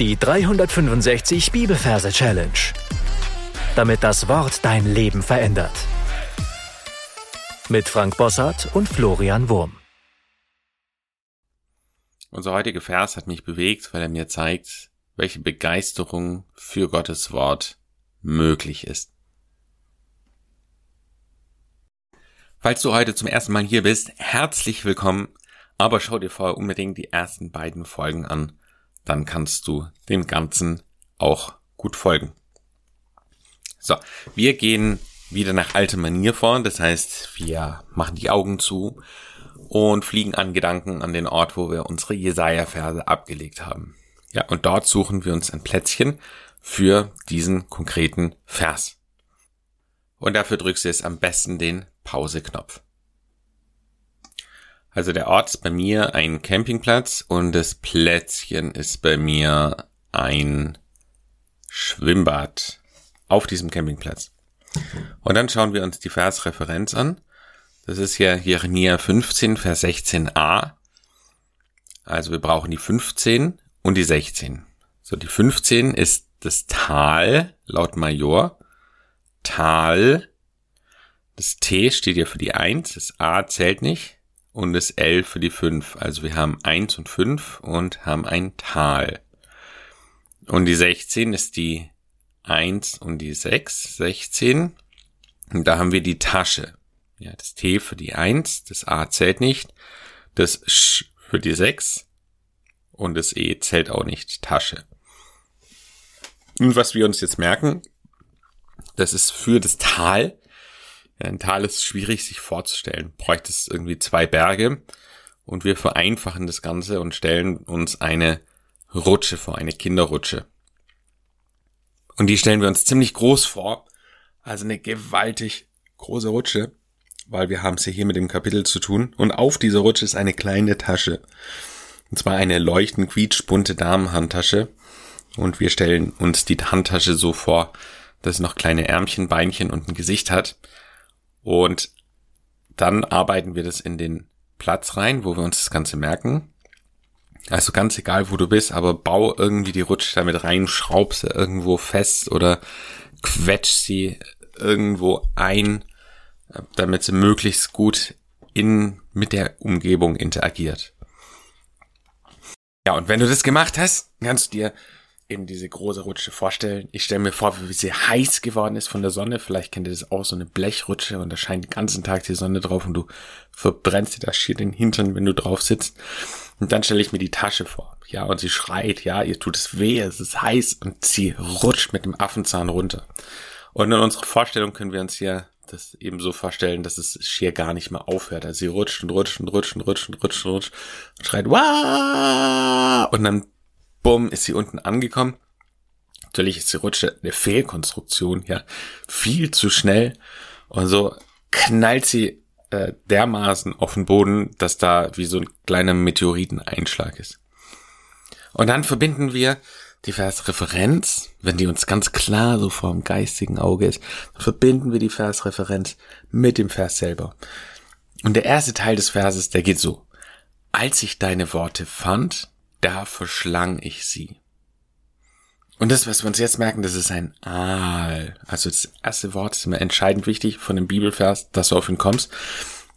Die 365 Bibelverse Challenge. Damit das Wort dein Leben verändert. Mit Frank Bossart und Florian Wurm. Unser heutiger Vers hat mich bewegt, weil er mir zeigt, welche Begeisterung für Gottes Wort möglich ist. Falls du heute zum ersten Mal hier bist, herzlich willkommen, aber schau dir vorher unbedingt die ersten beiden Folgen an dann kannst du dem Ganzen auch gut folgen. So, wir gehen wieder nach alter Manier vor. Das heißt, wir machen die Augen zu und fliegen an Gedanken an den Ort, wo wir unsere Jesaja-Verse abgelegt haben. Ja, und dort suchen wir uns ein Plätzchen für diesen konkreten Vers. Und dafür drückst du jetzt am besten den Pause-Knopf. Also der Ort ist bei mir ein Campingplatz und das Plätzchen ist bei mir ein Schwimmbad auf diesem Campingplatz. Und dann schauen wir uns die Versreferenz an. Das ist ja Jeremia 15, Vers 16a. Also wir brauchen die 15 und die 16. So, die 15 ist das Tal laut Major. Tal. Das T steht ja für die 1, das A zählt nicht und das L für die 5. Also wir haben 1 und 5 und haben ein Tal. Und die 16 ist die 1 und die 6, 16. Und da haben wir die Tasche. Ja, das T für die 1, das A zählt nicht, das Sch für die 6 und das E zählt auch nicht, Tasche. Und was wir uns jetzt merken, das ist für das Tal ein Tal ist schwierig sich vorzustellen. Bräuchte es irgendwie zwei Berge und wir vereinfachen das Ganze und stellen uns eine Rutsche vor, eine Kinderrutsche. Und die stellen wir uns ziemlich groß vor, also eine gewaltig große Rutsche, weil wir haben es hier mit dem Kapitel zu tun. Und auf dieser Rutsche ist eine kleine Tasche. Und zwar eine leuchtend quietschbunte Damenhandtasche. Und wir stellen uns die Handtasche so vor, dass es noch kleine Ärmchen, Beinchen und ein Gesicht hat. Und dann arbeiten wir das in den Platz rein, wo wir uns das Ganze merken. Also ganz egal, wo du bist, aber bau irgendwie die Rutsche damit rein, schraub sie irgendwo fest oder quetsch sie irgendwo ein, damit sie möglichst gut in, mit der Umgebung interagiert. Ja, und wenn du das gemacht hast, kannst du dir eben diese große Rutsche vorstellen. Ich stelle mir vor, wie sie heiß geworden ist von der Sonne. Vielleicht kennt ihr das auch, so eine Blechrutsche und da scheint den ganzen Tag die Sonne drauf und du verbrennst dir da schier den Hintern, wenn du drauf sitzt. Und dann stelle ich mir die Tasche vor. Ja, und sie schreit, ja, ihr tut es weh, es ist heiß und sie rutscht mit dem Affenzahn runter. Und in unserer Vorstellung können wir uns hier das eben so vorstellen, dass es schier gar nicht mehr aufhört. Also sie rutscht und rutscht und rutscht und rutscht und rutscht und rutscht und schreit, Wah! und dann bumm, ist sie unten angekommen. Natürlich ist die Rutsche eine Fehlkonstruktion, ja, viel zu schnell. Und so knallt sie äh, dermaßen auf den Boden, dass da wie so ein kleiner Meteoriteneinschlag ist. Und dann verbinden wir die Versreferenz, wenn die uns ganz klar so vor dem geistigen Auge ist, verbinden wir die Versreferenz mit dem Vers selber. Und der erste Teil des Verses, der geht so. Als ich deine Worte fand, da verschlang ich sie. Und das, was wir uns jetzt merken, das ist ein Aal. Also das erste Wort ist immer entscheidend wichtig von dem Bibelvers, dass du auf ihn kommst.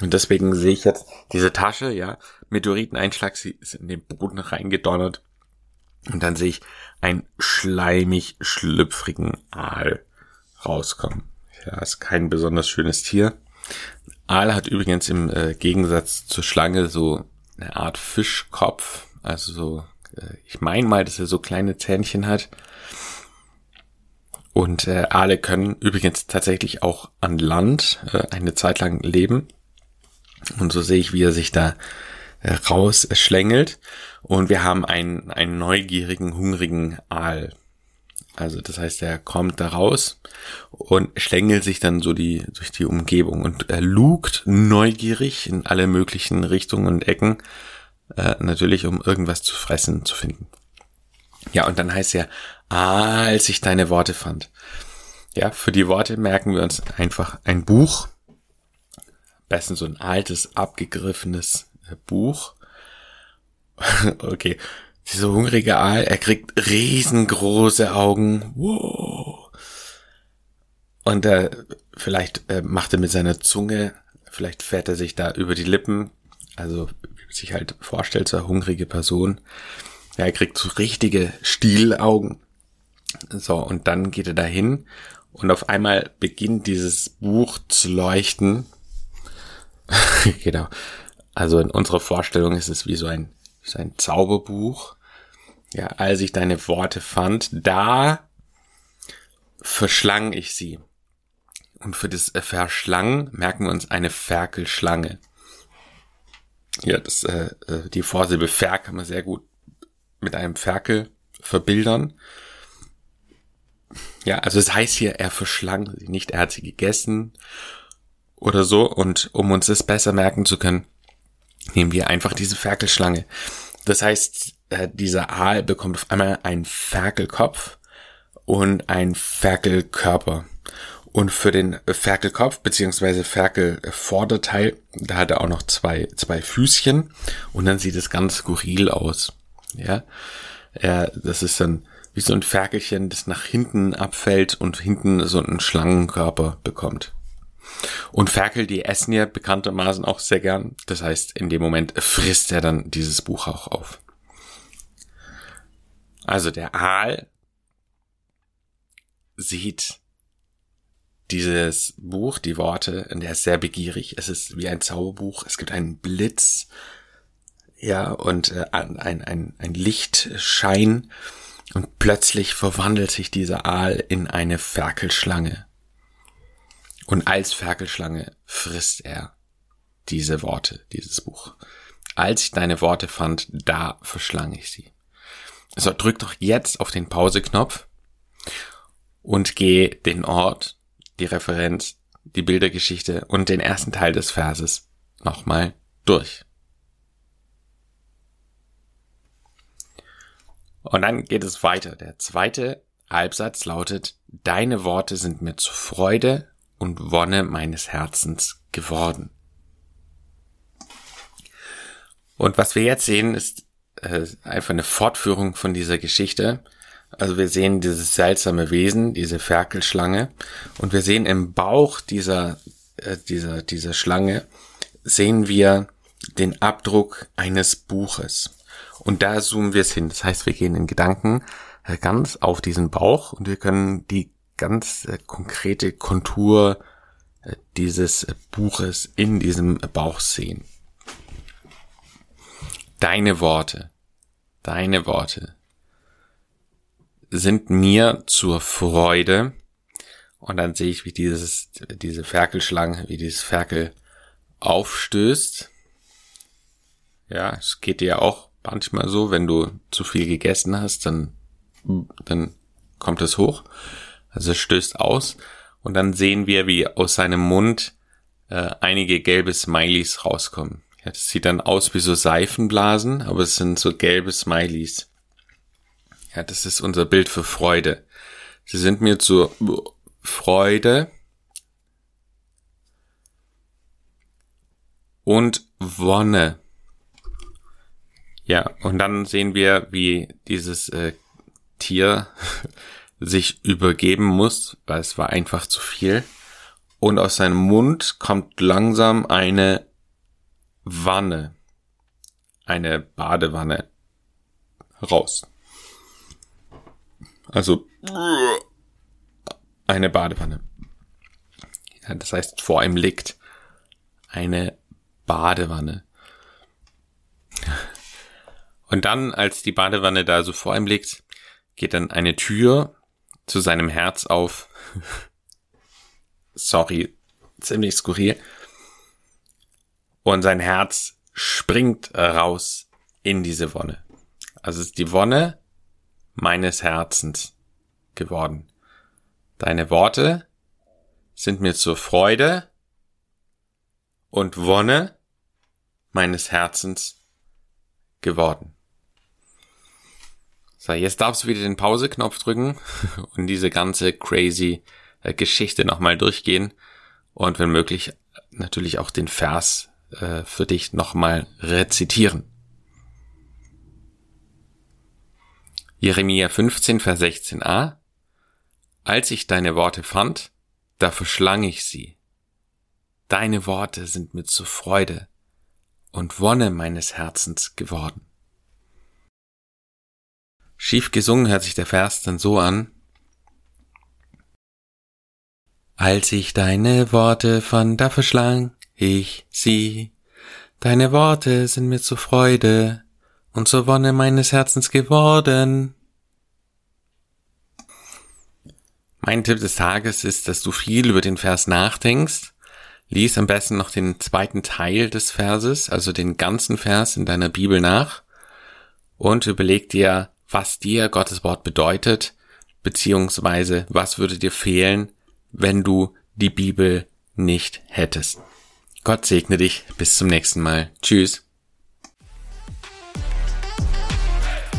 Und deswegen sehe ich jetzt diese Tasche, ja, Meteoriteneinschlag, sie ist in den Boden reingedonnert. Und dann sehe ich einen schleimig schlüpfrigen Aal rauskommen. Ja, ist kein besonders schönes Tier. Aal hat übrigens im äh, Gegensatz zur Schlange so eine Art Fischkopf, also so, äh, ich meine mal, dass er so kleine Zähnchen hat. Und äh, Aale können übrigens tatsächlich auch an Land äh, eine Zeit lang leben. Und so sehe ich, wie er sich da äh, rausschlängelt. Und wir haben einen, einen neugierigen, hungrigen Aal. Also das heißt, er kommt da raus und schlängelt sich dann so die durch die Umgebung und er lugt neugierig in alle möglichen Richtungen und Ecken äh, natürlich um irgendwas zu fressen zu finden. Ja, und dann heißt ja, als ich deine Worte fand. Ja, für die Worte merken wir uns einfach ein Buch. Besten so ein altes, abgegriffenes äh, Buch. okay, Dieser hungrige Aal, er kriegt riesengroße Augen. Wow. Und äh, vielleicht äh, macht er mit seiner Zunge, vielleicht fährt er sich da über die Lippen. Also sich halt vorstellt, so eine hungrige Person. Ja, er kriegt so richtige Stielaugen. So, und dann geht er dahin und auf einmal beginnt dieses Buch zu leuchten. genau. Also in unserer Vorstellung ist es wie so ein, so ein Zauberbuch. Ja, als ich deine Worte fand, da verschlang ich sie. Und für das Verschlang merken wir uns eine Ferkelschlange. Ja, das, äh, äh die Vorsilbe Fer kann man sehr gut mit einem Ferkel verbildern. Ja, also es heißt hier, er verschlang sie nicht, er hat sie gegessen oder so. Und um uns das besser merken zu können, nehmen wir einfach diese Ferkelschlange. Das heißt, äh, dieser Aal bekommt auf einmal einen Ferkelkopf und einen Ferkelkörper. Und für den Ferkelkopf beziehungsweise Ferkelvorderteil, da hat er auch noch zwei, zwei Füßchen und dann sieht es ganz skurril aus. Ja, ja das ist dann wie so ein Ferkelchen, das nach hinten abfällt und hinten so einen Schlangenkörper bekommt. Und Ferkel, die essen ja bekanntermaßen auch sehr gern. Das heißt, in dem Moment frisst er dann dieses Buch auch auf. Also der Aal sieht dieses Buch, die Worte, und er ist sehr begierig. Es ist wie ein Zauberbuch. Es gibt einen Blitz, ja, und äh, ein, ein, ein Lichtschein und plötzlich verwandelt sich dieser Aal in eine Ferkelschlange. Und als Ferkelschlange frisst er diese Worte, dieses Buch. Als ich deine Worte fand, da verschlang ich sie. So, drück doch jetzt auf den Pauseknopf und geh den Ort, die Referenz, die Bildergeschichte und den ersten Teil des Verses nochmal durch. Und dann geht es weiter. Der zweite Halbsatz lautet, Deine Worte sind mir zu Freude und Wonne meines Herzens geworden. Und was wir jetzt sehen, ist äh, einfach eine Fortführung von dieser Geschichte. Also wir sehen dieses seltsame Wesen, diese Ferkelschlange, und wir sehen im Bauch dieser, äh, dieser, dieser Schlange, sehen wir den Abdruck eines Buches. Und da zoomen wir es hin. Das heißt, wir gehen in Gedanken ganz auf diesen Bauch und wir können die ganz äh, konkrete Kontur äh, dieses Buches in diesem Bauch sehen. Deine Worte, deine Worte sind mir zur Freude. Und dann sehe ich, wie dieses, diese Ferkelschlange, wie dieses Ferkel aufstößt. Ja, es geht dir auch manchmal so, wenn du zu viel gegessen hast, dann, dann kommt es hoch. Also es stößt aus. Und dann sehen wir, wie aus seinem Mund äh, einige gelbe Smileys rauskommen. Ja, das sieht dann aus wie so Seifenblasen, aber es sind so gelbe Smileys. Ja, das ist unser Bild für Freude. Sie sind mir zur Freude und Wonne. Ja, und dann sehen wir, wie dieses äh, Tier sich übergeben muss, weil es war einfach zu viel. Und aus seinem Mund kommt langsam eine Wanne, eine Badewanne raus. Also eine Badewanne. Ja, das heißt, vor ihm liegt eine Badewanne. Und dann, als die Badewanne da so vor ihm liegt, geht dann eine Tür zu seinem Herz auf. Sorry, ziemlich skurril. Und sein Herz springt raus in diese Wonne. Also ist die Wonne meines Herzens geworden. Deine Worte sind mir zur Freude und Wonne meines Herzens geworden. So, jetzt darfst du wieder den Pause-Knopf drücken und diese ganze crazy äh, Geschichte nochmal durchgehen und wenn möglich natürlich auch den Vers äh, für dich nochmal rezitieren. Jeremia 15, Vers 16a. Als ich deine Worte fand, da verschlang ich sie. Deine Worte sind mir zur Freude und Wonne meines Herzens geworden. Schief gesungen hört sich der Vers dann so an. Als ich deine Worte fand, da verschlang ich sie. Deine Worte sind mir zur Freude und zur Wonne meines Herzens geworden. Mein Tipp des Tages ist, dass du viel über den Vers nachdenkst. Lies am besten noch den zweiten Teil des Verses, also den ganzen Vers in deiner Bibel nach und überleg dir, was dir Gottes Wort bedeutet, beziehungsweise was würde dir fehlen, wenn du die Bibel nicht hättest. Gott segne dich. Bis zum nächsten Mal. Tschüss.